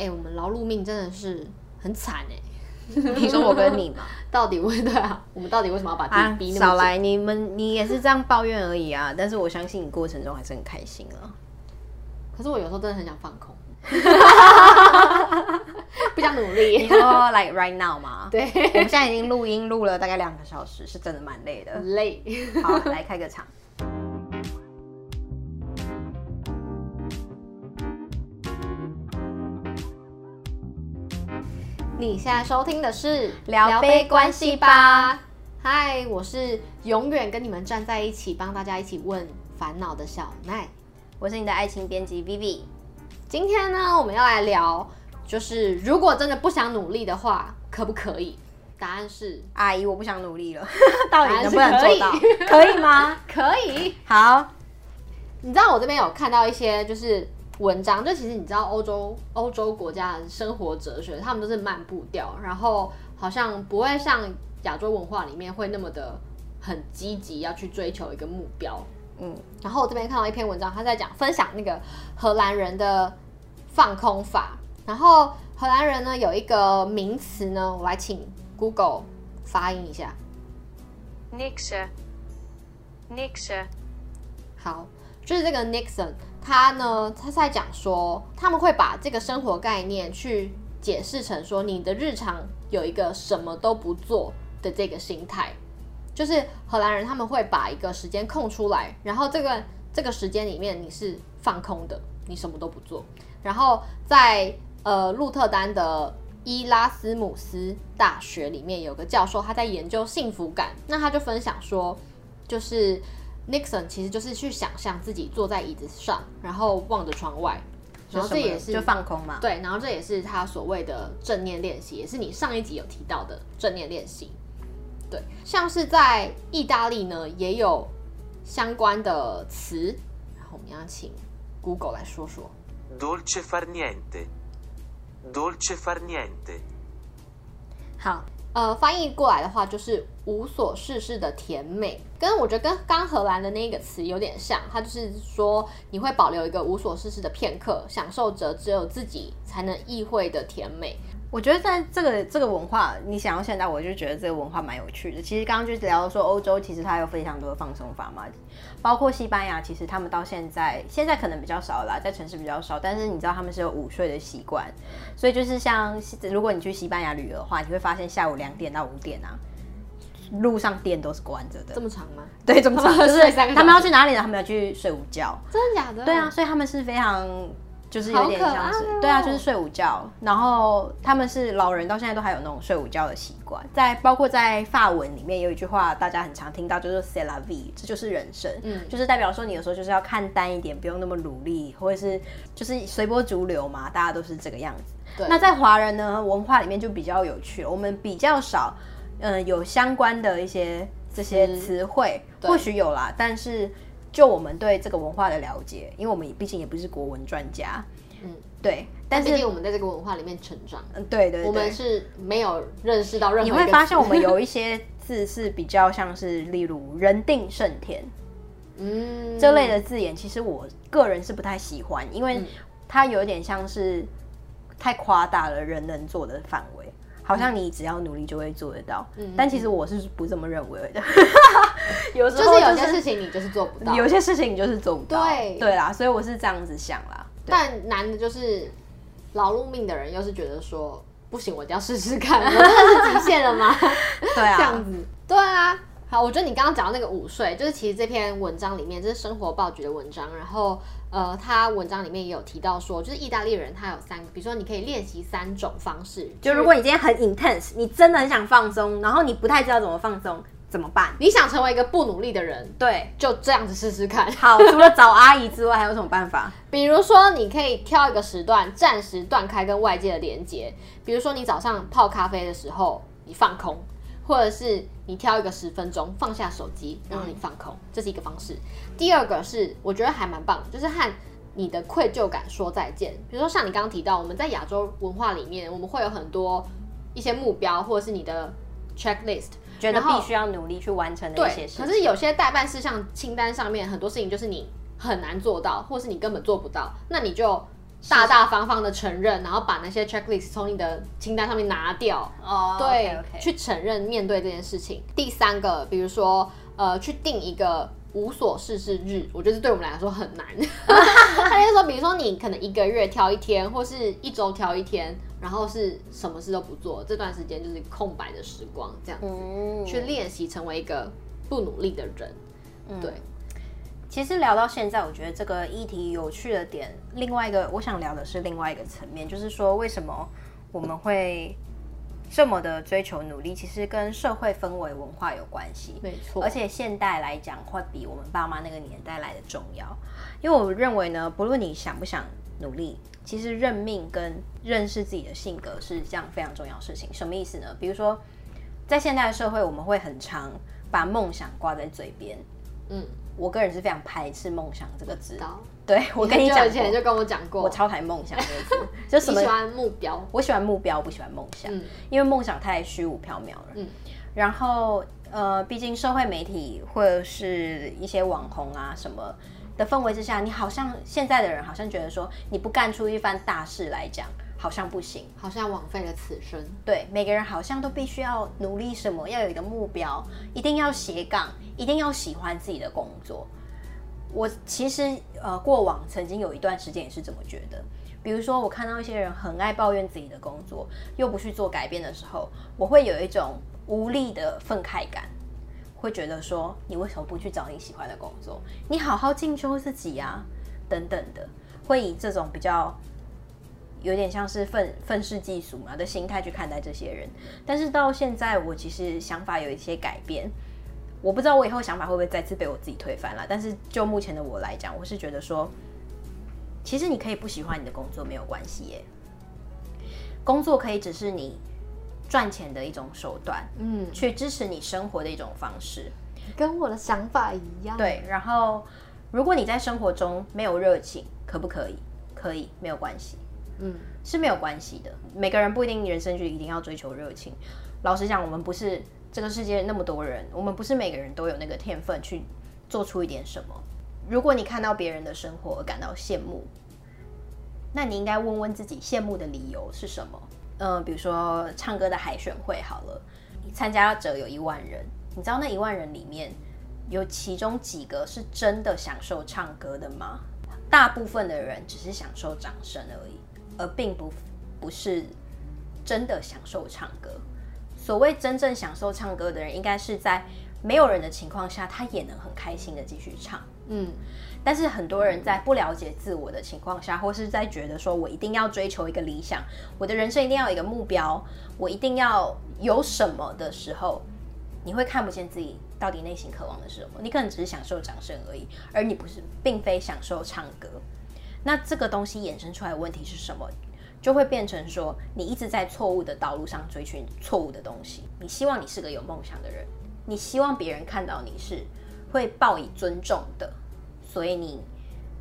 哎、欸，我们劳碌命真的是很惨哎、欸。你说我跟你嘛，到底为对啊？我们到底为什么要把自己逼那么、啊、少来？你们你也是这样抱怨而已啊！但是我相信你过程中还是很开心啊。可是我有时候真的很想放空，不想努力。你说 like right now 吗？对，我们现在已经录音录了大概两个小时，是真的蛮累的。累。好，来开个场。你现在收听的是聊杯关系吧。嗨，我是永远跟你们站在一起，帮大家一起问烦恼的小奈。我是你的爱情编辑 Vivi。今天呢，我们要来聊，就是如果真的不想努力的话，可不可以？答案是，阿姨，我不想努力了。到底能不能做到？可以，可以吗？可以。好，你知道我这边有看到一些，就是。文章就其实你知道欧洲欧洲国家的生活哲学，他们都是慢步调，然后好像不会像亚洲文化里面会那么的很积极要去追求一个目标。嗯，然后我这边看到一篇文章，他在讲分享那个荷兰人的放空法。然后荷兰人呢有一个名词呢，我来请 Google 发音一下，Niksen，Niksen，好，就是这个 Niksen。他呢，他在讲说，他们会把这个生活概念去解释成说，你的日常有一个什么都不做的这个心态，就是荷兰人他们会把一个时间空出来，然后这个这个时间里面你是放空的，你什么都不做。然后在呃鹿特丹的伊拉斯姆斯大学里面有个教授，他在研究幸福感，那他就分享说，就是。Niksen 其实就是去想象自己坐在椅子上，然后望着窗外，然后这也是就放空嘛。对，然后这也是他所谓的正念练习，也是你上一集有提到的正念练习。对，像是在意大利呢，也有相关的词，然后我们要请 Google 来说说。Dolce far niente，Dolce far niente。好。呃，翻译过来的话就是无所事事的甜美，跟我觉得跟刚荷兰的那个词有点像，它就是说你会保留一个无所事事的片刻，享受着只有自己才能意会的甜美。我觉得在这个这个文化，你想要现在，我就觉得这个文化蛮有趣的。其实刚刚就聊到说，欧洲其实它有非常多的放松法嘛，包括西班牙，其实他们到现在现在可能比较少啦，在城市比较少，但是你知道他们是有午睡的习惯，所以就是像如果你去西班牙旅游的话，你会发现下午两点到五点啊，路上店都是关着的。这么长吗？对，这么长，就是他们要去哪里呢？他们要去睡午觉。真的假的？对啊，所以他们是非常。就是有点像是，对啊，就是睡午觉。然后他们是老人，到现在都还有那种睡午觉的习惯。在包括在法文里面有一句话，大家很常听到，就是 C'est la vie，这就是人生。嗯，就是代表说你有时候就是要看淡一点，不用那么努力，或者是就是随波逐流嘛，大家都是这个样子。对。那在华人呢文化里面就比较有趣，我们比较少，嗯、呃，有相关的一些这些词汇，或许有啦，但是。就我们对这个文化的了解，因为我们毕竟也不是国文专家，嗯，对。但是我们在这个文化里面成长，嗯，对对对，我们是没有认识到任何。你会发现我们有一些字是比较像是，例如“人定胜天”，嗯，这类的字眼，其实我个人是不太喜欢，因为它有点像是太夸大了人能做的范围。好像你只要努力就会做得到，嗯，但其实我是不这么认为的。有时候有些事情你就是做不到，有些事情你就是做不到。对对啦，所以我是这样子想啦。但难的就是劳碌命的人，又是觉得说不行，我一定要试试看，我真的是极限了吗？对啊，这样子，对啊。好，我觉得你刚刚讲到那个午睡，就是其实这篇文章里面，这是生活报局的文章，然后呃，他文章里面也有提到说，就是意大利人他有三个，比如说你可以练习三种方式，就如果你今天很 intense，你真的很想放松，然后你不太知道怎么放松，怎么办？你想成为一个不努力的人，对，就这样子试试看。好，除了找阿姨之外，还有什么办法？比如说，你可以挑一个时段，暂时断开跟外界的连接，比如说你早上泡咖啡的时候，你放空。或者是你挑一个十分钟放下手机，然后你放空，嗯，这是一个方式。第二个是我觉得还蛮棒，就是和你的愧疚感说再见。比如说像你刚刚提到，我们在亚洲文化里面，我们会有很多一些目标，或者是你的 checklist，觉得必须要努力去完成的一些事情。可是有些代办事项清单上面很多事情就是你很难做到，或是你根本做不到，那你就大大方方的承认，然后把那些 checklist 从你的清单上面拿掉。哦，对 okay, okay 去承认面对这件事情。第三个，比如说呃，去定一个无所事事日，我觉得对我们来说很难。他就说，比如说你可能一个月挑一天，或是一周挑一天，然后是什么事都不做，这段时间就是空白的时光，这样子、嗯、去练习成为一个不努力的人。嗯、对。其实聊到现在，我觉得这个议题有趣的点，另外一个我想聊的是另外一个层面，就是说为什么我们会这么的追求努力？其实跟社会氛围文化有关系，没错。而且现代来讲，会比我们爸妈那个年代来的重要。因为我认为呢，不论你想不想努力，其实认命跟认识自己的性格是这样非常重要的事情。什么意思呢？比如说，在现代的社会，我们会很常把梦想挂在嘴边，嗯。我个人是非常排斥“梦想”这个字。对，我跟你讲，以前就跟我讲过，我超讨厌“梦想”这个字。就什么？喜欢目标？我喜欢目标，不喜欢梦想。嗯，因为梦想太虚无缥缈了。嗯。然后，呃，毕竟社会媒体或者是一些网红啊什么的氛围之下，你好像现在的人好像觉得说，你不干出一番大事来讲。好像不行，好像枉费了此生。对，每个人好像都必须要努力什么，要有一个目标，一定要斜杠，一定要喜欢自己的工作。我其实呃，过往曾经有一段时间也是这么觉得。比如说，我看到一些人很爱抱怨自己的工作，又不去做改变的时候，我会有一种无力的愤慨感，会觉得说，你为什么不去找你喜欢的工作？你好好进修自己啊，等等的，会以这种比较。有点像是愤愤世嫉俗嘛的心态去看待这些人，但是到现在我其实想法有一些改变，我不知道我以后想法会不会再次被我自己推翻了。但是就目前的我来讲，我是觉得说，其实你可以不喜欢你的工作没有关系耶，工作可以只是你赚钱的一种手段，嗯，去支持你生活的一种方式，跟我的想法一样。对，然后如果你在生活中没有热情，可不可以？可以，没有关系。嗯，是没有关系的。每个人不一定人生就一定要追求热情。老实讲，我们不是这个世界那么多人，我们不是每个人都有那个天分去做出一点什么。如果你看到别人的生活而感到羡慕，那你应该问问自己羡慕的理由是什么？嗯、比如说唱歌的海选会好了，参加者有一万人，你知道那一万人里面有其中几个是真的享受唱歌的吗？大部分的人只是享受掌声而已。而并不不是真的享受唱歌。所谓真正享受唱歌的人，应该是在没有人的情况下，他也能很开心的继续唱。嗯，但是很多人在不了解自我的情况下，或是在觉得说我一定要追求一个理想，我的人生一定要有一个目标，我一定要有什么的时候，你会看不见自己到底内心渴望的是什么。你可能只是享受掌声而已，而你不是，并非享受唱歌。那这个东西衍生出来的问题是什么？就会变成说，你一直在错误的道路上追寻错误的东西。你希望你是个有梦想的人，你希望别人看到你是会报以尊重的，所以你，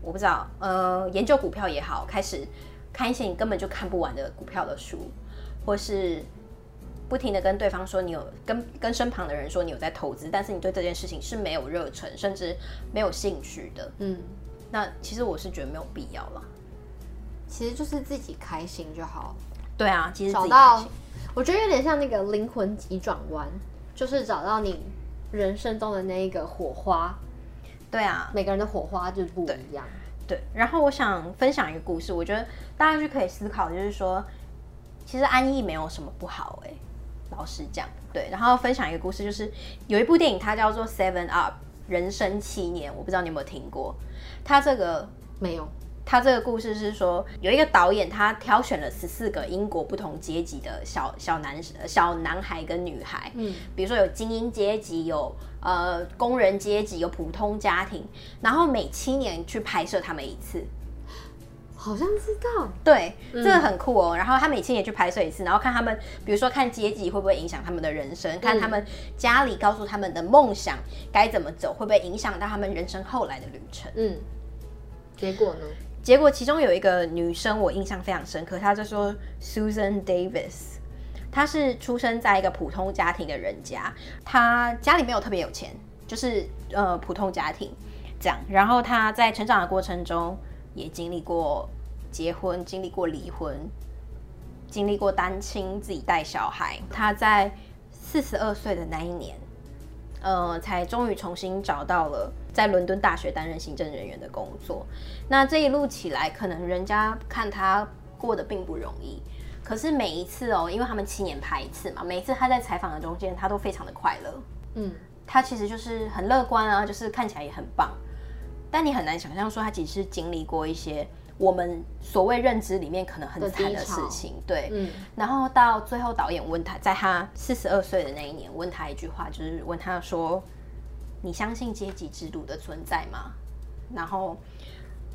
我不知道，呃，研究股票也好，开始看一些你根本就看不完的股票的书，或是不停的跟对方说你有跟跟身旁的人说你有在投资，但是你对这件事情是没有热忱，甚至没有兴趣的，嗯。那其实我是觉得没有必要了，其实就是自己开心就好。对啊，其实找到，我觉得有点像那个灵魂急转弯，就是找到你人生中的那一个火花。对啊，每个人的火花就是不一样。对，对，然后我想分享一个故事，我觉得大家就可以思考，就是说，其实安逸没有什么不好哎，老实讲。对，然后分享一个故事，就是有一部电影，它叫做《Seven Up》。人生七年，我不知道你有没有听过。他这个没有。他这个故事是说，有一个导演，他挑选了十四个英国不同阶级的小小男小男孩跟女孩。嗯，比如说有精英阶级，有呃工人阶级，有普通家庭，然后每七年去拍摄他们一次。好像知道，对，这个很酷哦。然后他每天也去拍摄一次，然后看他们，比如说看阶级会不会影响他们的人生，看他们家里告诉他们的梦想该怎么走，会不会影响到他们人生后来的旅程。嗯，结果呢？结果其中有一个女生我印象非常深刻，她就说 Susan Davis，她是出生在一个普通家庭的人家，她家里没有特别有钱，就是呃普通家庭这样。然后她在成长的过程中。也经历过结婚，经历过离婚，经历过单亲，自己带小孩。他在四十二岁的那一年，呃，才终于重新找到了在伦敦大学担任行政人员的工作。那这一路起来，可能人家看他过得并不容易。可是每一次哦，因为他们七年拍一次嘛，每一次他在采访的中间，他都非常的快乐。嗯，他其实就是很乐观啊，就是看起来也很棒。但你很难想象说他其实是经历过一些我们所谓认知里面可能很惨的事情，对，嗯。然后到最后，导演问他，在他四十二岁的那一年，问他一句话，就是问他说：“你相信阶级制度的存在吗？”然后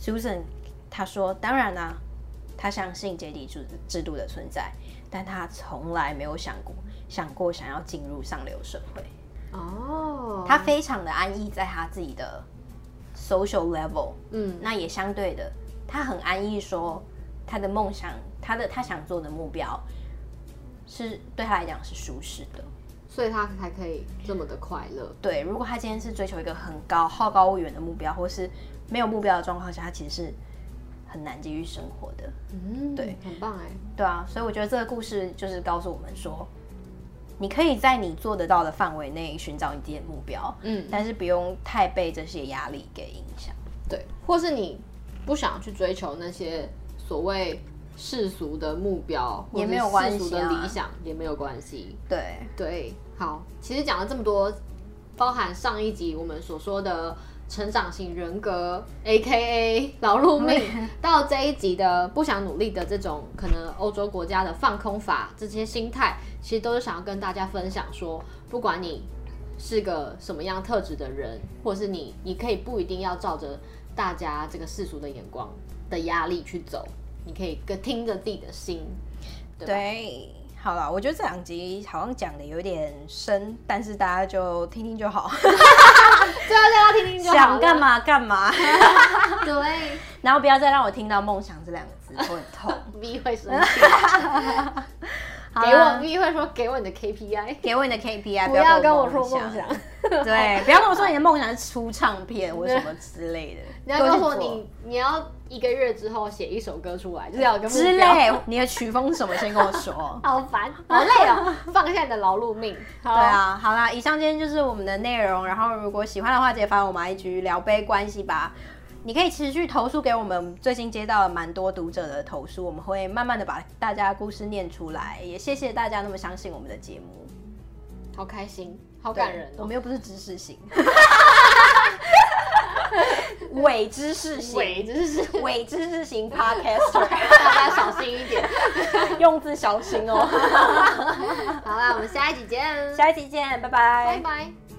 Susan 他说：“当然啦，他相信阶级制制度的存在，但他从来没有想过想过想要进入上流社会。”哦，他非常的安逸在他自己的。Social level，嗯，那也相对的，他很安逸，说他的梦想，他的他想做的目标，是对他来讲是舒适的，所以他才可以这么的快乐。对，如果他今天是追求一个很高、好高骛远的目标，或是没有目标的状况下，他其实是很难继续生活的。嗯，对，很棒哎。对啊，所以我觉得这个故事就是告诉我们说。你可以在你做得到的范围内寻找你自己的目标，嗯，但是不用太被这些压力给影响，对，或是你不想去追求那些所谓世俗的目标，也没有关系，世俗的理想也没有关系，对。对，好，其实讲了这么多，包含上一集我们所说的。成长型人格，A.K.A. 劳碌命，到这一集的不想努力的这种可能欧洲国家的放空法，这些心态其实都是想要跟大家分享说，不管你是个什么样特质的人，或是你，你可以不一定要照着大家这个世俗的眼光的压力去走，你可以跟听着自己的心，对吧？对。好了，我觉得这两集好像讲的有点深，但是大家就听听就好。对啊，大家听听就好。想干嘛干嘛。对。然后不要再让我听到梦想这两个字，会很痛。会生气。给我你会说，给我你的 KPI，给我你的 KPI，不要跟我说梦想。对，不要跟我说你的梦想是出唱片或什么之类的。你要告诉我你，你要一个月之后写一首歌出来，就是要跟之类。你的曲风是什么？先跟我说。好烦，好累哦，放下你的劳碌命。对啊，好啦，以上今天就是我们的内容。然后如果喜欢的话，直接发我们 IG 聊杯关系吧。你可以持续投诉给我们，最近接到了蛮多读者的投诉，我们会慢慢的把大家的故事念出来。也谢谢大家那么相信我们的节目，好开心。好感人，我们又不是 知识型，伪知识型，伪知识，伪知识型 podcaster，大家小心一点，用字小心哦。好啦，我们下一集见，下一集见，拜拜，拜拜。